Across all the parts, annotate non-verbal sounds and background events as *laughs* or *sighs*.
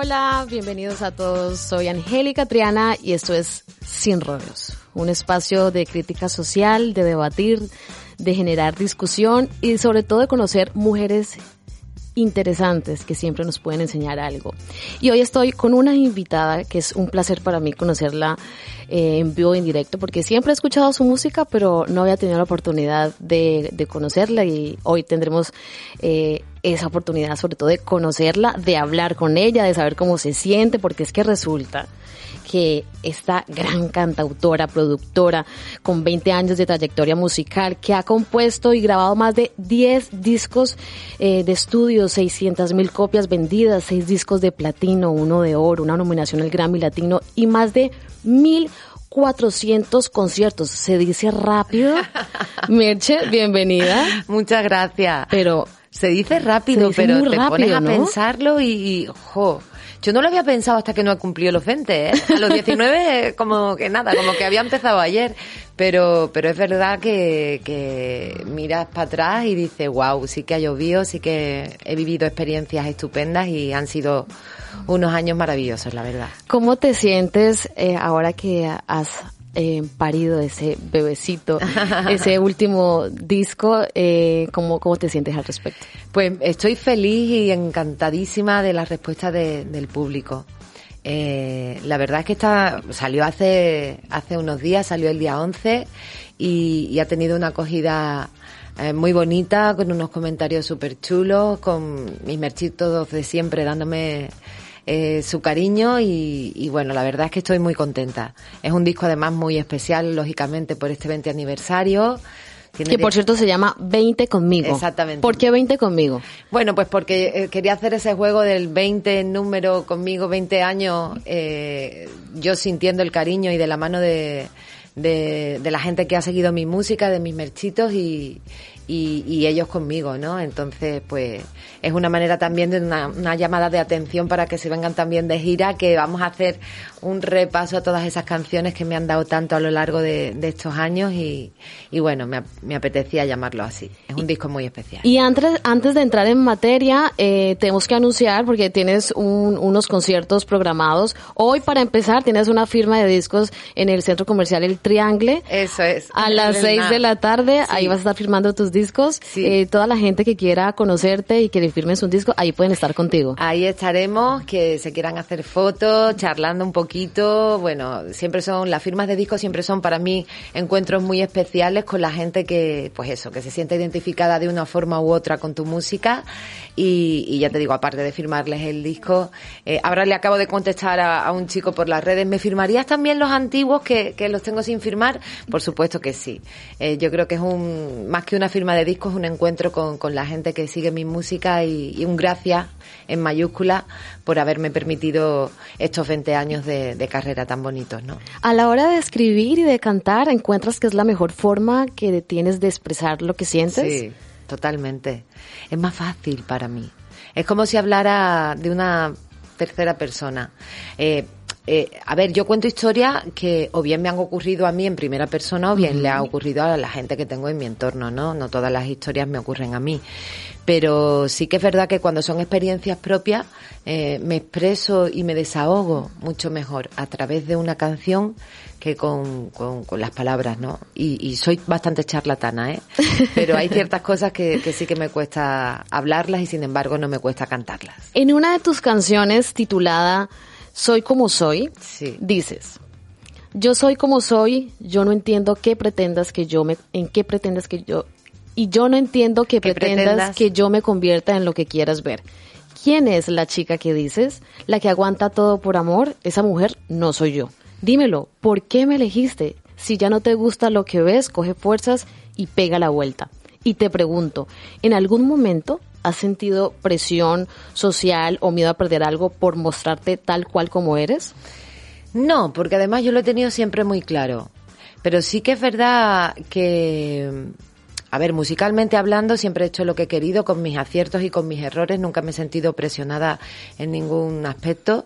Hola, bienvenidos a todos. Soy Angélica Triana y esto es Sin Rodeos, un espacio de crítica social, de debatir, de generar discusión y sobre todo de conocer mujeres interesantes que siempre nos pueden enseñar algo. Y hoy estoy con una invitada que es un placer para mí conocerla eh, en vivo en directo porque siempre he escuchado su música pero no había tenido la oportunidad de, de conocerla y hoy tendremos eh, esa oportunidad sobre todo de conocerla, de hablar con ella, de saber cómo se siente porque es que resulta que esta gran cantautora, productora, con 20 años de trayectoria musical, que ha compuesto y grabado más de 10 discos eh, de estudio, 600 mil copias vendidas, 6 discos de platino, uno de oro, una nominación al Grammy Latino y más de 1400 conciertos. Se dice rápido. *laughs* Merche, bienvenida. Muchas gracias. Pero se dice rápido, se dice pero te rápido, pones a ¿no? pensarlo y, y, jo, yo no lo había pensado hasta que no he cumplido los 20, ¿eh? A los 19 *laughs* como que nada, como que había empezado ayer. Pero, pero es verdad que, que miras para atrás y dices, wow, sí que ha llovido, sí que he vivido experiencias estupendas y han sido unos años maravillosos, la verdad. ¿Cómo te sientes eh, ahora que has eh, parido ese bebecito, *laughs* ese último disco? Eh, ¿cómo, ¿Cómo te sientes al respecto? Pues estoy feliz y encantadísima de la respuesta de- del público. Eh, la verdad es que está, salió hace, hace unos días, salió el día 11 y, y ha tenido una acogida eh, muy bonita, con unos comentarios súper chulos, con mis merchitos de siempre dándome eh, su cariño y, y bueno, la verdad es que estoy muy contenta. Es un disco además muy especial, lógicamente, por este 20 aniversario. Tiene Que por cierto se llama 20 conmigo. Exactamente. ¿Por qué 20 conmigo? Bueno, pues porque eh, quería hacer ese juego del 20 número conmigo, 20 años, eh, yo sintiendo el cariño y de la mano de, de, de la gente que ha seguido mi música, de mis merchitos y, y, y ellos conmigo, ¿no? Entonces, pues es una manera también de una, una llamada de atención para que se vengan también de gira, que vamos a hacer un repaso a todas esas canciones que me han dado tanto a lo largo de, de estos años y, y bueno, me, me apetecía llamarlo así. Es un disco muy especial. Y antes, antes de entrar en materia, eh, tenemos que anunciar, porque tienes un- unos conciertos programados. Hoy, para empezar, tienes una firma de discos en el Centro Comercial El Triangle. Eso es. A las seis de la tarde, Sí. ahí vas a estar firmando tus discos. Sí. Eh, toda la gente que quiera conocerte y que le firmes un disco, ahí pueden estar contigo. Ahí estaremos, que se quieran hacer fotos, charlando un poquito. Bueno, siempre son, las firmas de discos siempre son para mí encuentros muy especiales con la gente que, pues eso, que se siente identificada de una forma u otra con tu música. Y, y ya te digo, aparte de firmarles el disco, eh, ahora le acabo de contestar a, a un chico por las redes, ¿me firmarías también los antiguos que, que los tengo sin firmar? Por supuesto que sí. Eh, yo creo que es un, más que una firma de discos, un encuentro con, con la gente que sigue mi música y, y un gracias en mayúscula por haberme permitido estos 20 años de, de carrera tan bonitos, ¿no? A la hora de escribir y de cantar, ¿encuentras que es la mejor forma que tienes de expresar lo que sientes? Sí, totalmente. Es más fácil para mí. Es como si hablara de una tercera persona. Eh, eh, a ver, yo cuento historias que o bien me han ocurrido a mí en primera persona o bien le ha ocurrido a la gente que tengo en mi entorno, ¿no? No todas las historias me ocurren a mí. Pero sí que es verdad que cuando son experiencias propias eh, me expreso y me desahogo mucho mejor a través de una canción que con, con, con las palabras, ¿no? Y, y soy bastante charlatana, ¿eh? *laughs* Pero hay ciertas cosas que, que sí que me cuesta hablarlas y sin embargo no me cuesta cantarlas. En una de tus canciones titulada Soy como soy, Sí. dices, yo soy como soy, yo no entiendo qué pretendas que yo me, en qué pretendas que yo, y yo no entiendo que Que pretendas, pretendas. que yo me convierta en lo que quieras ver. ¿Quién es la chica que dices? La que aguanta todo por amor, esa mujer no soy yo. dímelo, ¿por qué me elegiste? Si ya no te gusta lo que ves, coge fuerzas y pega la vuelta. Y te pregunto, ¿en algún momento has sentido presión social o miedo a perder algo por mostrarte tal cual como eres? No, porque además yo lo he tenido siempre muy claro. Pero sí que es verdad que, a ver, musicalmente hablando, siempre he hecho lo que he querido con mis aciertos y con mis errores. Nunca me he sentido presionada en ningún aspecto.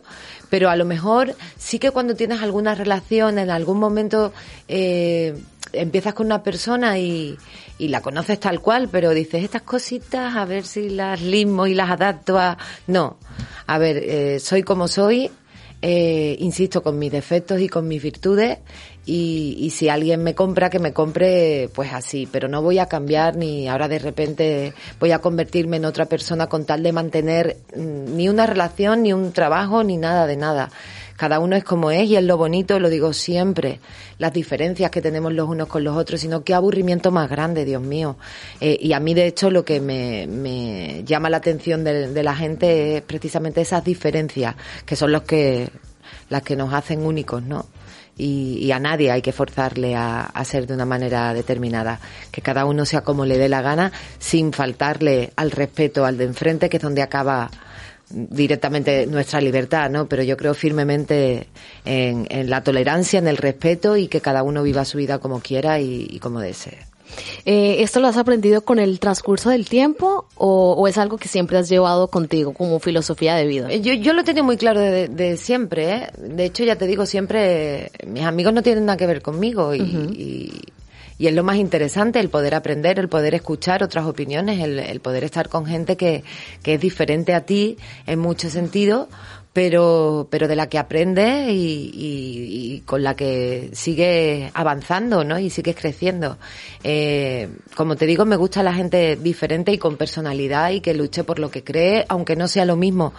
Pero a lo mejor sí que cuando tienes alguna relación, en algún momento eh, empiezas con una persona y, y la conoces tal cual, pero dices estas cositas a ver si las limo y las adapto a... No, a ver, eh, soy como soy, eh, insisto, con mis defectos y con mis virtudes y, y, si alguien me compra, que me compre pues así, pero no voy a cambiar ni ahora de repente voy a convertirme en otra persona con tal de mantener mm, ni una relación, ni un trabajo, ni nada de nada. Cada uno es como es y es lo bonito, lo digo siempre, las diferencias que tenemos los unos con los otros, sino qué aburrimiento más grande, Dios mío. Eh, y a mí, de hecho, lo que me, me llama la atención de, la gente es precisamente esas diferencias, que son los que, las que nos hacen únicos, ¿no? Y, y, a nadie hay que forzarle a, a, ser de una manera determinada. Que cada uno sea como le dé la gana, sin faltarle al respeto al de enfrente, que es donde acaba directamente nuestra libertad, ¿no? Pero yo creo firmemente en, en, la tolerancia, en el respeto y que cada uno viva su vida como quiera y, y como desee. Eh, ¿Esto lo has aprendido con el transcurso del tiempo o, o, es algo que siempre has llevado contigo como filosofía de vida? Yo, yo lo tengo muy claro de, de siempre. ¿eh? De hecho, ya te digo, siempre mis amigos no tienen nada que ver conmigo y, uh -huh. y y es lo más interesante el poder aprender, el poder escuchar otras opiniones, el, el poder estar con gente que, que, es diferente a ti en muchos sentidos, pero, pero de la que aprendes y, y, y, con la que sigues avanzando, ¿no? Y sigues creciendo. Eh, como te digo, me gusta la gente diferente y con personalidad y que luche por lo que cree, aunque no sea lo mismo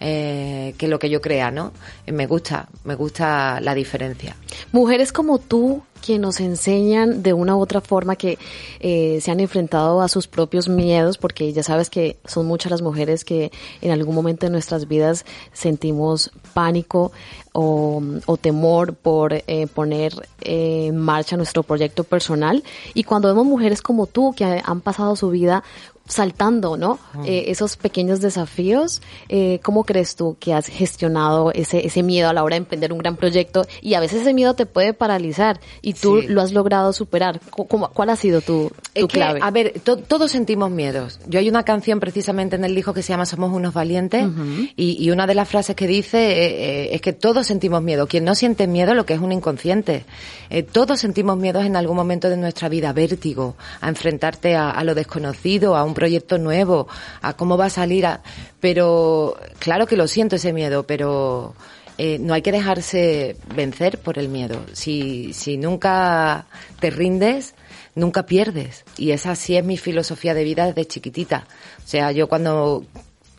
eh, que lo que yo crea, ¿no? Me gusta, me gusta la diferencia. Mujeres como tú que nos enseñan de una u otra forma que eh, se han enfrentado a sus propios miedos, porque ya sabes que son muchas las mujeres que en algún momento de nuestras vidas sentimos pánico o, o temor por eh, poner eh, en marcha nuestro proyecto personal. Y cuando vemos mujeres como tú que han pasado su vida saltando, ¿no? Mm. Eh, esos pequeños desafíos, eh, ¿cómo crees tú que has gestionado ese, ese miedo a la hora de emprender un gran proyecto? Y a veces ese miedo te puede paralizar y tú sí. lo has logrado superar. ¿Cómo, ¿Cuál ha sido tu, tu que, clave? A ver, to, todos sentimos miedos. Yo hay una canción precisamente en el disco que se llama Somos unos valientes uh -huh. y, y, una de las frases que dice eh, eh, es que todos sentimos miedo. Quien no siente miedo lo que es un inconsciente. Eh, todos sentimos miedos en algún momento de nuestra vida, vértigo, a enfrentarte a, a lo desconocido, a un proyecto nuevo, a cómo va a salir, a... pero claro que lo siento ese miedo, pero eh, no hay que dejarse vencer por el miedo. Si, si nunca te rindes, nunca pierdes. Y esa sí es mi filosofía de vida desde chiquitita. O sea, yo cuando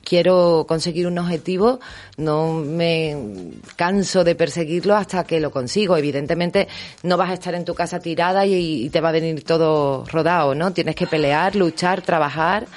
quiero conseguir un objetivo, no me canso de perseguirlo hasta que lo consigo. Evidentemente, no vas a estar en tu casa tirada y, te va a venir todo rodado, ¿no? Tienes que pelear, luchar, trabajar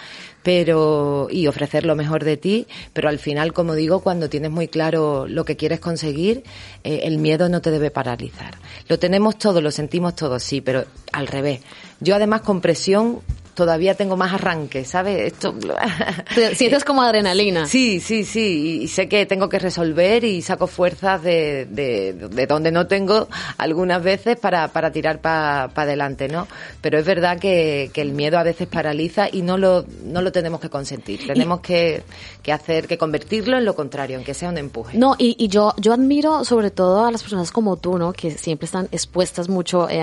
pero y ofrecer lo mejor de ti, pero al final, como digo, cuando tienes muy claro lo que quieres conseguir, eh, el miedo no te debe paralizar. Lo tenemos todo, lo sentimos todos, sí, pero al revés. Yo además con presión todavía tengo más arranque, ¿sabes? Esto *laughs* sientes como adrenalina. Sí, sí, sí, y sé que tengo que resolver y saco fuerzas de, de, de donde no tengo algunas veces para, para tirar para pa adelante, ¿no? Pero es verdad que, que, el miedo a veces paraliza y no lo, no lo tenemos que consentir. Tenemos y, que, que hacer, que convertirlo en lo contrario, en que sea un empuje. No, y, y yo, yo admiro sobre todo a las personas como tú, ¿no? Que siempre están expuestas mucho eh,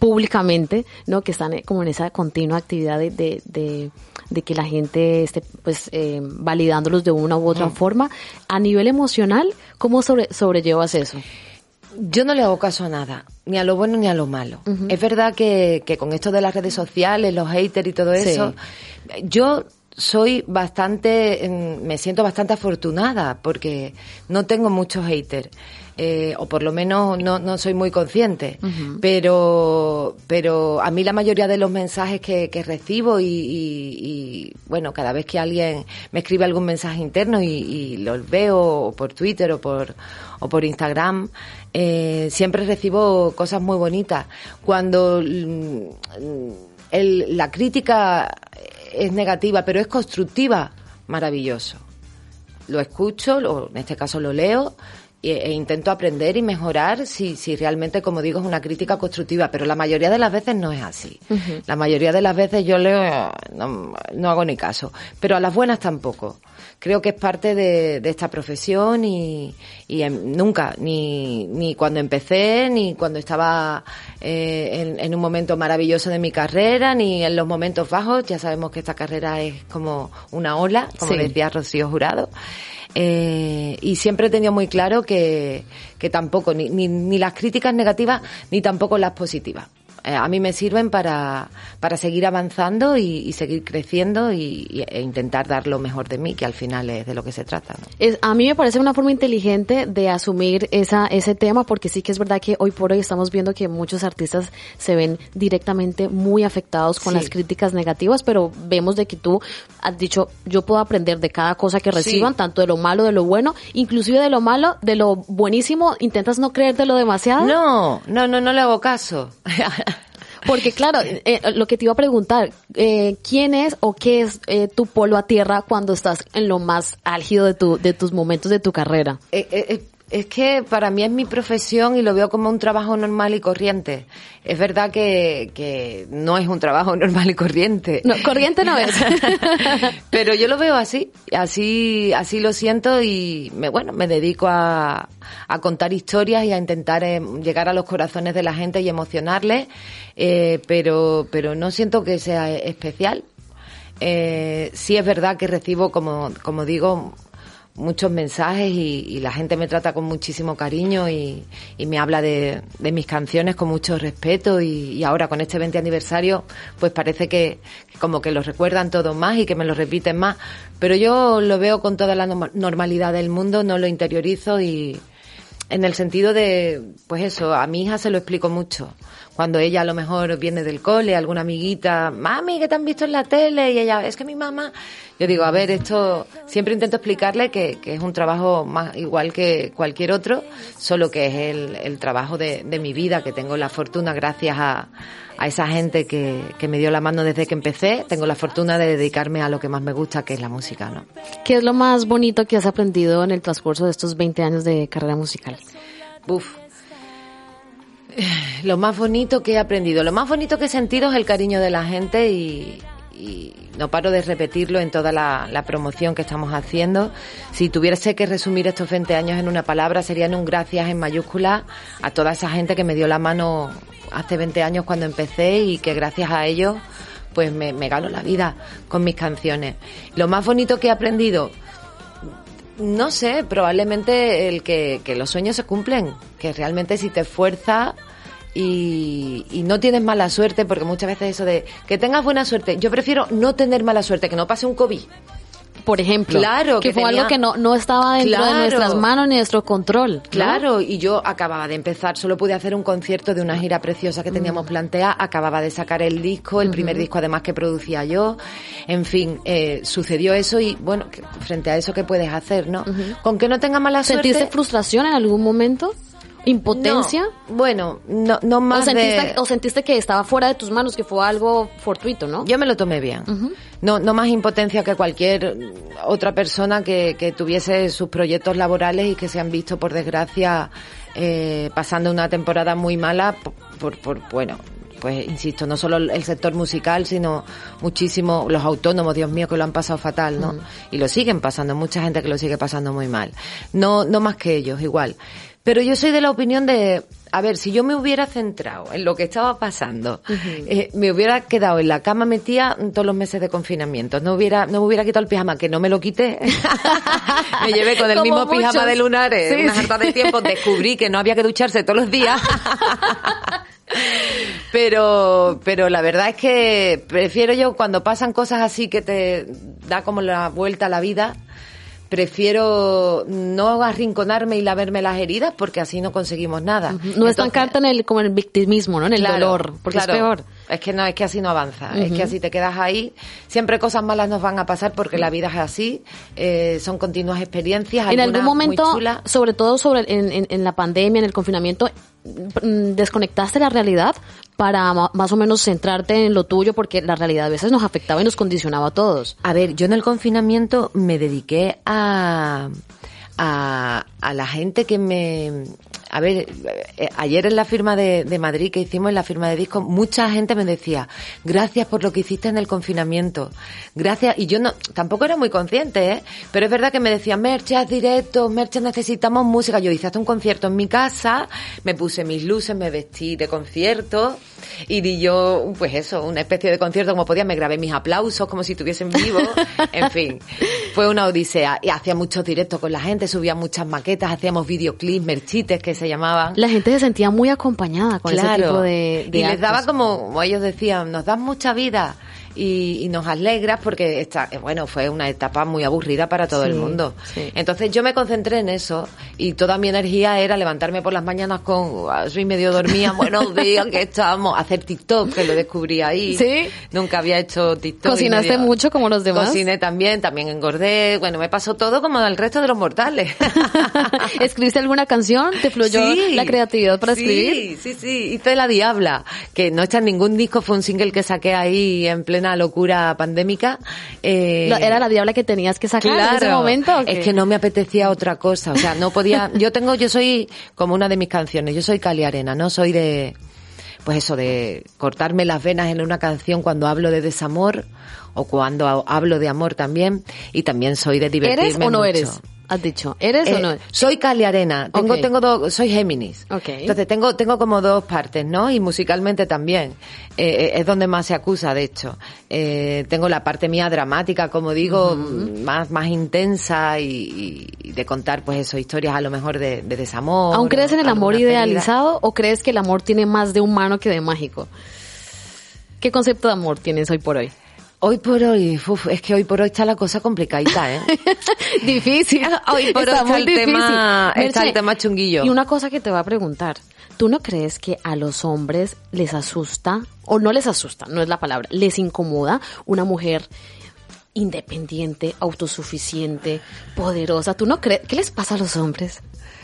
públicamente, ¿no? Que están como en esa continua actividad de, de, de, de que la gente esté pues eh, validándolos de una u otra mm. forma. A nivel emocional, ¿cómo sobre, sobrellevas eso? Yo no le hago caso a nada, ni a lo bueno ni a lo malo. Uh -huh. Es verdad que, que, con esto de las redes sociales, los haters y todo eso, yo soy bastante, me siento bastante afortunada porque no tengo muchos haters. Eh, o por lo menos no, no soy muy consciente. Pero, pero a mí la mayoría de los mensajes que, que recibo y, y, bueno, cada vez que alguien me escribe algún mensaje interno y, y los veo por Twitter o por, o por Instagram, eh, siempre recibo cosas muy bonitas. Cuando mm, el, la crítica es negativa, pero es constructiva, maravilloso. Lo escucho, lo, en este caso lo leo, e, intento aprender y mejorar si, si realmente, como digo, es una crítica constructiva, pero la mayoría de las veces no es así. La mayoría de las veces yo leo, no, no, hago ni caso, pero a las buenas tampoco. Creo que es parte de, de esta profesión y, y nunca, ni, ni cuando empecé, ni cuando estaba eh, en, en, un momento maravilloso de mi carrera, ni en los momentos bajos. Ya sabemos que esta carrera es como una ola, como decía Rocío Jurado. Eh, y siempre he tenido muy claro que, que tampoco, ni, ni, ni las críticas negativas, ni tampoco las positivas. Eh, a mí me sirven para, para seguir avanzando y, y seguir creciendo y, e intentar dar lo mejor de mí, que al final es de lo que se trata. ¿no? Es, a mí me parece una forma inteligente de asumir esa, ese tema, porque sí que es verdad que hoy por hoy estamos viendo que muchos artistas se ven directamente muy afectados con sí. las críticas negativas, pero vemos de que tú has dicho, yo puedo aprender de cada cosa que reciban, sí. tanto de lo malo, de lo bueno, inclusive de lo malo, de lo buenísimo, intentas no creértelo demasiado. No, no, no, no le hago caso. *laughs* Porque claro, eh, lo que te iba a preguntar, eh, ¿quién es o qué es eh, tu polo a tierra cuando estás en lo más álgido de, tu, de tus momentos de tu carrera? Es que para mí es mi profesión y lo veo como un trabajo normal y corriente. Es verdad que, que no es un trabajo *laughs* normal y corriente. No, corriente no es. *laughs* Pero yo lo veo así, así, así lo siento y me, bueno, me dedico a, a contar historias y a intentar eh, llegar a los corazones de la gente y emocionarles, eh, pero, pero no siento que sea especial. Eh, sí es verdad que recibo, como, como digo, muchos mensajes y, y, la gente me trata con muchísimo cariño y, y me habla de, de, mis canciones con mucho respeto y, ahora con este 20 aniversario pues parece que como que lo recuerdan todo más y que me lo repiten más, pero yo lo veo con toda la normalidad del mundo, no lo interiorizo y en el sentido de, pues eso, a mi hija se lo explico mucho cuando ella a lo mejor viene del cole, alguna amiguita, mami, ¿qué te han visto en la tele? Y ella, es que mi mamá, yo digo, a ver, esto, siempre intento explicarle que, que es un trabajo más igual que cualquier otro, solo que es el, el trabajo de, de, mi vida, que tengo la fortuna gracias a, a esa gente que, que, me dio la mano desde que empecé, tengo la fortuna de dedicarme a lo que más me gusta, que es la música, ¿no? ¿Qué es lo más bonito que has aprendido en el transcurso de estos 20 años de carrera musical? Uf, *sighs* lo más bonito que he aprendido, lo más bonito que he sentido es el cariño de la gente y, no paro de repetirlo en toda la, la, promoción que estamos haciendo. Si tuviese que resumir estos 20 años en una palabra, serían un gracias en mayúscula a toda esa gente que me dio la mano hace 20 años cuando empecé y que gracias a ellos pues me, me gano la vida con mis canciones. Lo más bonito que he aprendido, no sé, probablemente el que, que los sueños se cumplen, que realmente si te esfuerzas y, y, no tienes mala suerte, porque muchas veces eso de que tengas buena suerte, yo prefiero no tener mala suerte, que no pase un COVID. Por ejemplo, claro, que, que fue tenía... algo que no, no estaba dentro claro. de nuestras manos ni nuestro control. Claro, ¿no? y yo acababa de empezar, solo pude hacer un concierto de una gira preciosa que teníamos mm. planteada, acababa de sacar el disco, el primer disco además que producía yo, en fin, eh, sucedió eso y bueno, frente a eso, ¿qué puedes hacer, no? Con que no tenga mala suerte. ¿Sentiste frustración en algún momento? impotencia? No, bueno, no, no más ¿O sentiste, de... o sentiste que estaba fuera de tus manos, que fue algo fortuito, ¿no? Yo me lo tomé bien. Uh -huh. No, no más impotencia que cualquier otra persona que, que tuviese sus proyectos laborales y que se han visto, por desgracia, eh, pasando una temporada muy mala por, por, por bueno, pues insisto, no solo el sector musical, sino muchísimo los autónomos, Dios mío, que lo han pasado fatal, ¿no? Uh -huh. Y lo siguen pasando, mucha gente que lo sigue pasando muy mal. No, no más que ellos, igual. Pero yo soy de la opinión de, a ver, si yo me hubiera centrado en lo que estaba pasando, uh -huh. eh, me hubiera quedado en la cama metida todos los meses de confinamiento, no hubiera, no me hubiera quitado el pijama, que no me lo quité, *laughs* me llevé con el Como mismo muchos. pijama de lunares, sí, una harta de tiempo, descubrí que no había que ducharse todos los días. *laughs* pero, pero la verdad es que prefiero yo cuando pasan cosas así que te da como la vuelta a la vida, prefiero no arrinconarme y laverme las heridas porque así no conseguimos nada. No estancarte en el, como en el victimismo, ¿no? En el dolor, porque es peor. Es que no, es que así no avanza. Es que así te quedas ahí. Siempre cosas malas nos van a pasar porque la vida es así. Eh, son continuas experiencias. En algún momento, sobre todo sobre en, en, la pandemia, en el confinamiento, mm, desconectaste la realidad para más o menos centrarte en lo tuyo porque la realidad a veces nos afectaba y nos condicionaba a todos. A ver, yo en el confinamiento me dediqué a, a, a la gente que me a ver, eh, ayer en la firma de, de, Madrid que hicimos en la firma de disco, mucha gente me decía, gracias por lo que hiciste en el confinamiento. Gracias. Y yo no, tampoco era muy consciente, ¿eh? Pero es verdad que me decían, Merche, directo, Merche, necesitamos música. Yo hice hasta un concierto en mi casa, me puse mis luces, me vestí de concierto y di yo, pues eso, una especie de concierto como podía, me grabé mis aplausos como si estuviesen vivo. *laughs* en fin, fue una odisea. Y hacía muchos directos con la gente, subía muchas maquetas, hacíamos videoclips, merchites que se llamaban. La gente se sentía muy acompañada con ese tipo de, Y les daba como, como ellos decían, nos das mucha vida y, nos alegras porque esta, eh, bueno, fue una etapa muy aburrida para todo el mundo. Entonces yo me concentré en eso y toda mi energía era levantarme por las mañanas con, soy medio dormía, *laughs* buenos días, que estamos, hacer TikTok, que lo descubrí ahí. Sí. Nunca había hecho TikTok. ¿Cocinaste mucho como los demás? Cociné también, también engordé, bueno, me pasó todo como al resto de los mortales. *laughs* ¿Escribiste alguna canción? ¿Te fluyó la creatividad para escribir? Sí, sí, sí, hice La Diabla, que no está en ningún disco, fue un single que saqué ahí en pleno una locura pandémica. Eh, ¿Era la diabla que tenías que sacar en ese momento? Es que no me apetecía otra cosa. O sea, no podía. *laughs* Yo tengo, yo soy como una de mis canciones. Yo soy Cali Arena, ¿no? Soy de. Pues eso, de cortarme las venas en una canción cuando hablo de desamor o cuando hablo de amor también. Y también soy de divertirme. ¿Eres o no eres? Has dicho. ¿Eres o eh, no? Soy Cali Arena. Tengo, tengo dos, soy Géminis. Okay. Entonces tengo, tengo como dos partes, ¿no? Y musicalmente también. Eh, eh, es donde más se acusa, de hecho. tengo la parte mía dramática, como digo, más, más intensa y, de contar, pues eso, historias a lo mejor de, desamor. ¿Aún crees en el amor idealizado o crees que el amor tiene más de humano que de mágico? ¿Qué concepto de amor tienes hoy por hoy? Hoy por hoy, es que hoy por hoy está la cosa complicadita, ¿eh? *laughs* difícil. Hoy por hoy está, el tema, está el tema chunguillo. Y una cosa que te voy a preguntar. ¿Tú no crees que a los hombres les asusta, o no les asusta, no es la palabra, les incomoda una mujer independiente, autosuficiente, poderosa? ¿Tú no crees? ¿Qué les pasa a los hombres?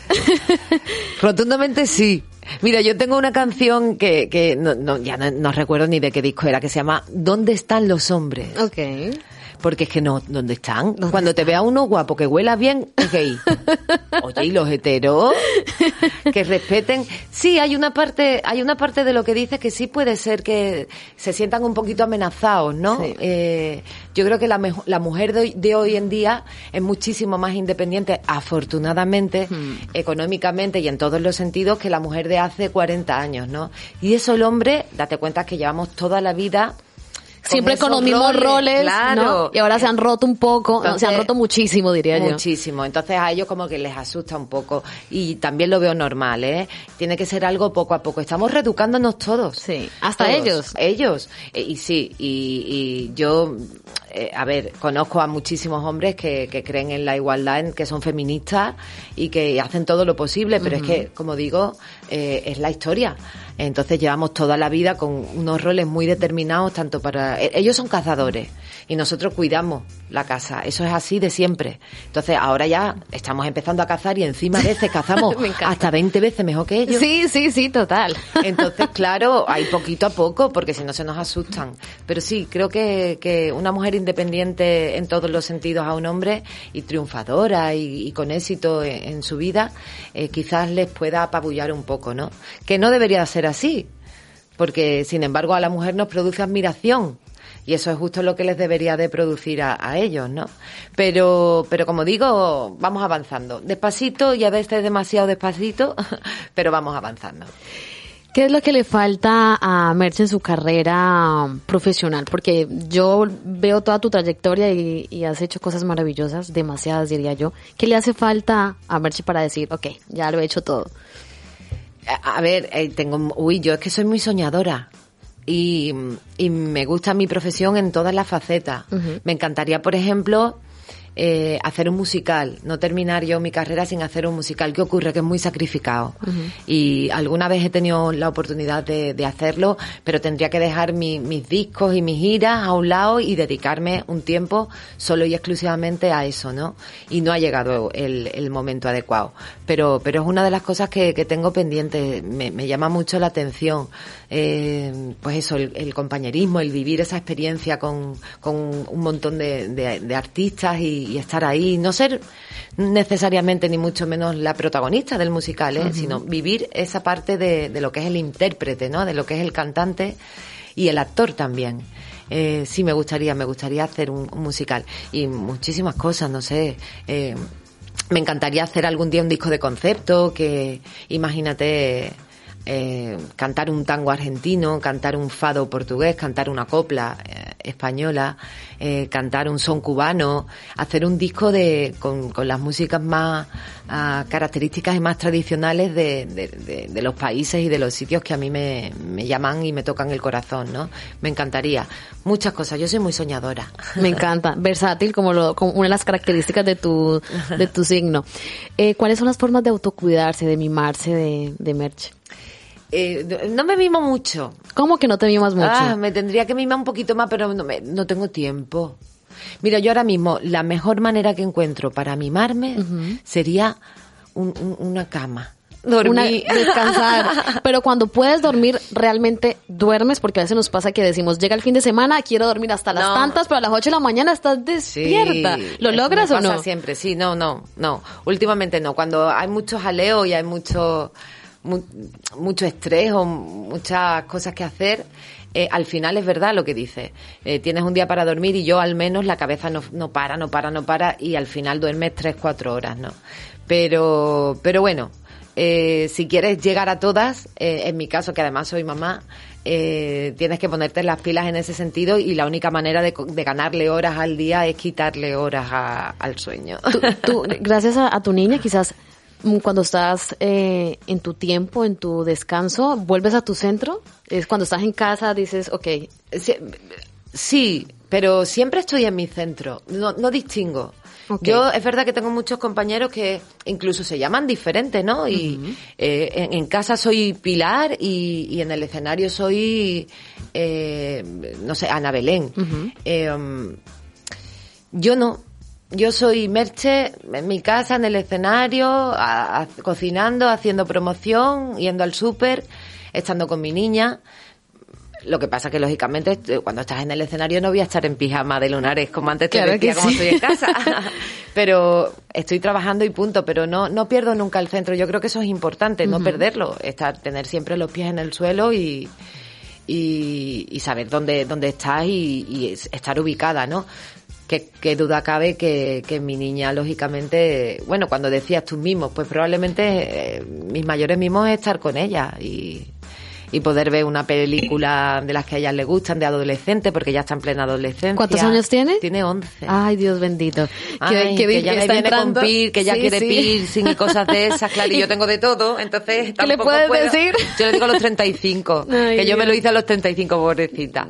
*laughs* Rotundamente sí. Mira, yo tengo una canción que, que no, ya no, recuerdo ni de qué disco era, que se llama ¿Dónde están los hombres? Ok. Porque es que no, ¿dónde están? Cuando te vea uno guapo que huela bien, es gay. *laughs* Oye, y los heteros que respeten. Sí, hay una parte, hay una parte de lo que dices que sí puede ser que se sientan un poquito amenazados, ¿no? Eh, yo creo que la, la mujer de hoy, en día es muchísimo más independiente, afortunadamente, hmm. económicamente y en todos los sentidos, que la mujer de hace 40 años, ¿no? Y eso el hombre, date cuenta que llevamos toda la vida siempre con los mismos roles, claro. y ahora se han roto un poco, se han roto muchísimo, diría yo. Muchísimo, entonces a ellos como que les asusta un poco y también lo veo normal, ¿eh? Tiene que ser algo poco a poco. Estamos reeducándonos todos. Sí, hasta ellos. Ellos. Eh, y, sí, y, y yo eh, a ver, conozco a muchísimos hombres que, que, creen en la igualdad, en que son feministas y que hacen todo lo posible, pero es que, como digo, eh, es la historia. Entonces llevamos toda la vida con unos roles muy determinados, tanto para... E, ellos son cazadores y nosotros cuidamos la casa. Eso es así de siempre. Entonces ahora ya estamos empezando a cazar y encima a veces cazamos *laughs* hasta 20 veces mejor que ellos. Sí, sí, sí, total. Entonces, *laughs* claro, hay poquito a poco porque si no se nos asustan. Pero sí, creo que, que una mujer independiente en todos los sentidos a un hombre y triunfadora y, con éxito en, su vida, eh, quizás les pueda apabullar un poco, ¿no? Que no debería ser así, porque sin embargo a la mujer nos produce admiración y eso es justo lo que les debería de producir a, ellos, ¿no? Pero, pero como digo, vamos avanzando, despacito y a veces demasiado despacito, *laughs* pero vamos avanzando. ¿Qué es lo que le falta a Merche en su carrera profesional? Porque yo veo toda tu trayectoria y, has hecho cosas maravillosas, demasiadas diría yo. ¿Qué le hace falta a Merche para decir, ok, ya lo he hecho todo? A, ver, eh, tengo, uy, yo es que soy muy soñadora. Y, me gusta mi profesión en todas las facetas. Me encantaría, por ejemplo, eh, hacer un musical, no terminar yo mi carrera sin hacer un musical. ¿Qué ocurre? Que es muy sacrificado. Y alguna vez he tenido la oportunidad de, de hacerlo, pero tendría que dejar mi, mis discos y mis giras a un lado y dedicarme un tiempo solo y exclusivamente a eso, ¿no? Y no ha llegado el, el momento adecuado. Pero, pero es una de las cosas que, que tengo pendiente. Me, me llama mucho la atención. Eh, pues eso, el, el, compañerismo, el vivir esa experiencia con, con un montón de, de, de artistas y, y, estar ahí, no ser necesariamente ni mucho menos la protagonista del musical, ¿eh? uh -huh. sino vivir esa parte de, de, lo que es el intérprete, ¿no? De lo que es el cantante y el actor también. Eh, sí me gustaría, me gustaría hacer un, un musical y muchísimas cosas, no sé. Eh, me encantaría hacer algún día un disco de concepto que, imagínate, eh, cantar un tango argentino, cantar un fado portugués, cantar una copla eh, española, eh, cantar un son cubano, hacer un disco de con, con las músicas más uh, características y más tradicionales de, de, los países y de los sitios que a mí me, me, llaman y me tocan el corazón, ¿no? Me encantaría. Muchas cosas. Yo soy muy soñadora. *laughs* Me encanta. Versátil como, lo, como una de las características de tu, de tu signo. Eh, ¿Cuáles son las formas de autocuidarse, de mimarse de, de? Eh, no me mimo mucho. ¿Cómo que no te mimas mucho? Ah, me tendría que mimar un poquito más, pero no, me, no tengo tiempo. Mira, yo ahora mismo la mejor manera que encuentro para mimarme uh -huh. sería un, un, una cama. Dormir. Una, descansar. *laughs* Pero cuando puedes dormir, realmente duermes, porque a veces nos pasa que decimos, llega el fin de semana, quiero dormir hasta las no. tantas, pero a las 8 de la mañana estás despierta. Sí, ¿Lo logras o no? siempre, sí, no, no, no. Últimamente no. Cuando hay mucho jaleo y hay mucho mucho estrés o muchas cosas que hacer, eh, al final es verdad lo que dice. Eh, tienes un día para dormir y yo al menos la cabeza no, no para, no para, no para y al final duermes tres, cuatro horas, ¿no? Pero, pero bueno, eh, si quieres llegar a todas, en mi caso que además soy mamá, eh, tienes que ponerte las pilas en ese sentido y la única manera de, de ganarle horas al día es quitarle horas a, al sueño. Tú, tú, *laughs* gracias a, a, tu niña quizás cuando estás eh, en tu tiempo, en tu descanso, vuelves a tu centro. Es cuando estás en casa, dices, ok. Sí, sí pero siempre estoy en mi centro. No, no distingo. Okay. Yo es verdad que tengo muchos compañeros que incluso se llaman diferentes, ¿no? Y uh -huh. eh, en, en, casa soy Pilar y, y en el escenario soy, eh, no sé, Ana Belén. Uh -huh. eh, yo no, yo soy Merche en mi casa, en el escenario, a, a, cocinando, haciendo promoción, yendo al súper, estando con mi niña. Lo que pasa que, lógicamente, cuando estás en el escenario no voy a estar en pijama de lunares, como antes te claro decía, como sí. estoy en casa. *laughs* pero estoy trabajando y punto, pero no, no pierdo nunca el centro. Yo creo que eso es importante, uh -huh. no perderlo. Estar, tener siempre los pies en el suelo y, y, y saber dónde, dónde estás y, y estar ubicada, ¿no? Qué duda cabe que, que, mi niña, lógicamente, bueno, cuando decías tus mismos, pues probablemente eh, mis mayores mimos es estar con ella y, y poder ver una película de las que a ellas le gustan, de adolescente, porque ya está en plena adolescencia. ¿Cuántos años tiene? Tiene 11. Ay, Dios bendito. Ay, que, que, ya me viene entrando? con pir, que ya sí, quiere sí. piercing y cosas de esas, claro, y yo *laughs* tengo de todo, entonces ¿Qué le puedes puedo. decir? Yo le digo a los 35, *laughs* Ay, que yo Dios. me lo hice a los 35, pobrecita.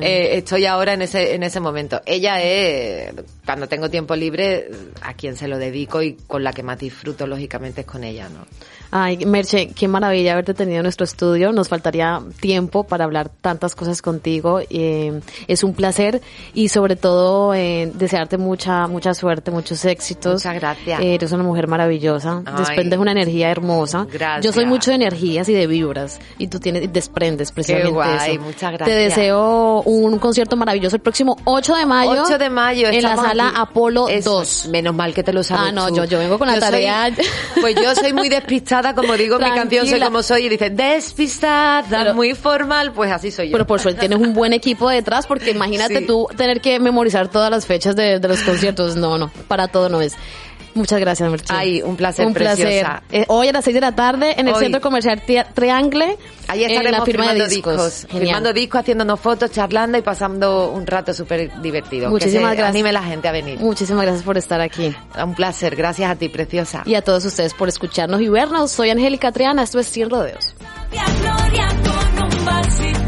Eh, estoy ahora en ese, en ese momento. Ella es, cuando tengo tiempo libre, a quien se lo dedico y con la que más disfruto, lógicamente, es con ella, ¿no? Ay, Merche, qué maravilla haberte tenido en nuestro estudio. Nos faltaría tiempo para hablar tantas cosas contigo. Eh, es un placer y sobre todo eh, desearte mucha mucha suerte, muchos éxitos. Muchas gracias. Eh, eres una mujer maravillosa. Ay, desprendes una energía hermosa. Gracias. Yo soy mucho de energías y de vibras y tú tienes desprendes precisamente qué guay, eso. Muchas gracias. Te deseo un concierto maravilloso el próximo 8 de mayo. 8 de mayo. En la sala aquí. Apolo Eso, 2. Menos mal que te lo sabes Ah, no, tú. yo, yo vengo con la yo tarea. Soy, pues yo soy muy despistada, *laughs* como digo mi canción Soy como soy y dice despistada, pero, muy formal, pues así soy yo. Pero por suerte tienes un buen equipo detrás porque imagínate sí. tú tener que memorizar todas las fechas de, de los conciertos. No, no, para todo no es. Muchas gracias, Merche. Ay, un placer, un placer. Eh, hoy a las 6 de la tarde en el hoy. Centro Comercial Triangle. Ahí estaremos en la firma firmando de discos. discos firmando discos, haciéndonos fotos, charlando y pasando un rato súper divertido. Muchísimas que gracias. Anime la gente a venir. Muchísimas gracias por estar aquí. Un placer. Gracias a ti, preciosa. Y a todos ustedes por escucharnos y vernos. Soy Angélica Triana. Esto es Sin Rodeos. Gloria con un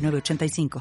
906985.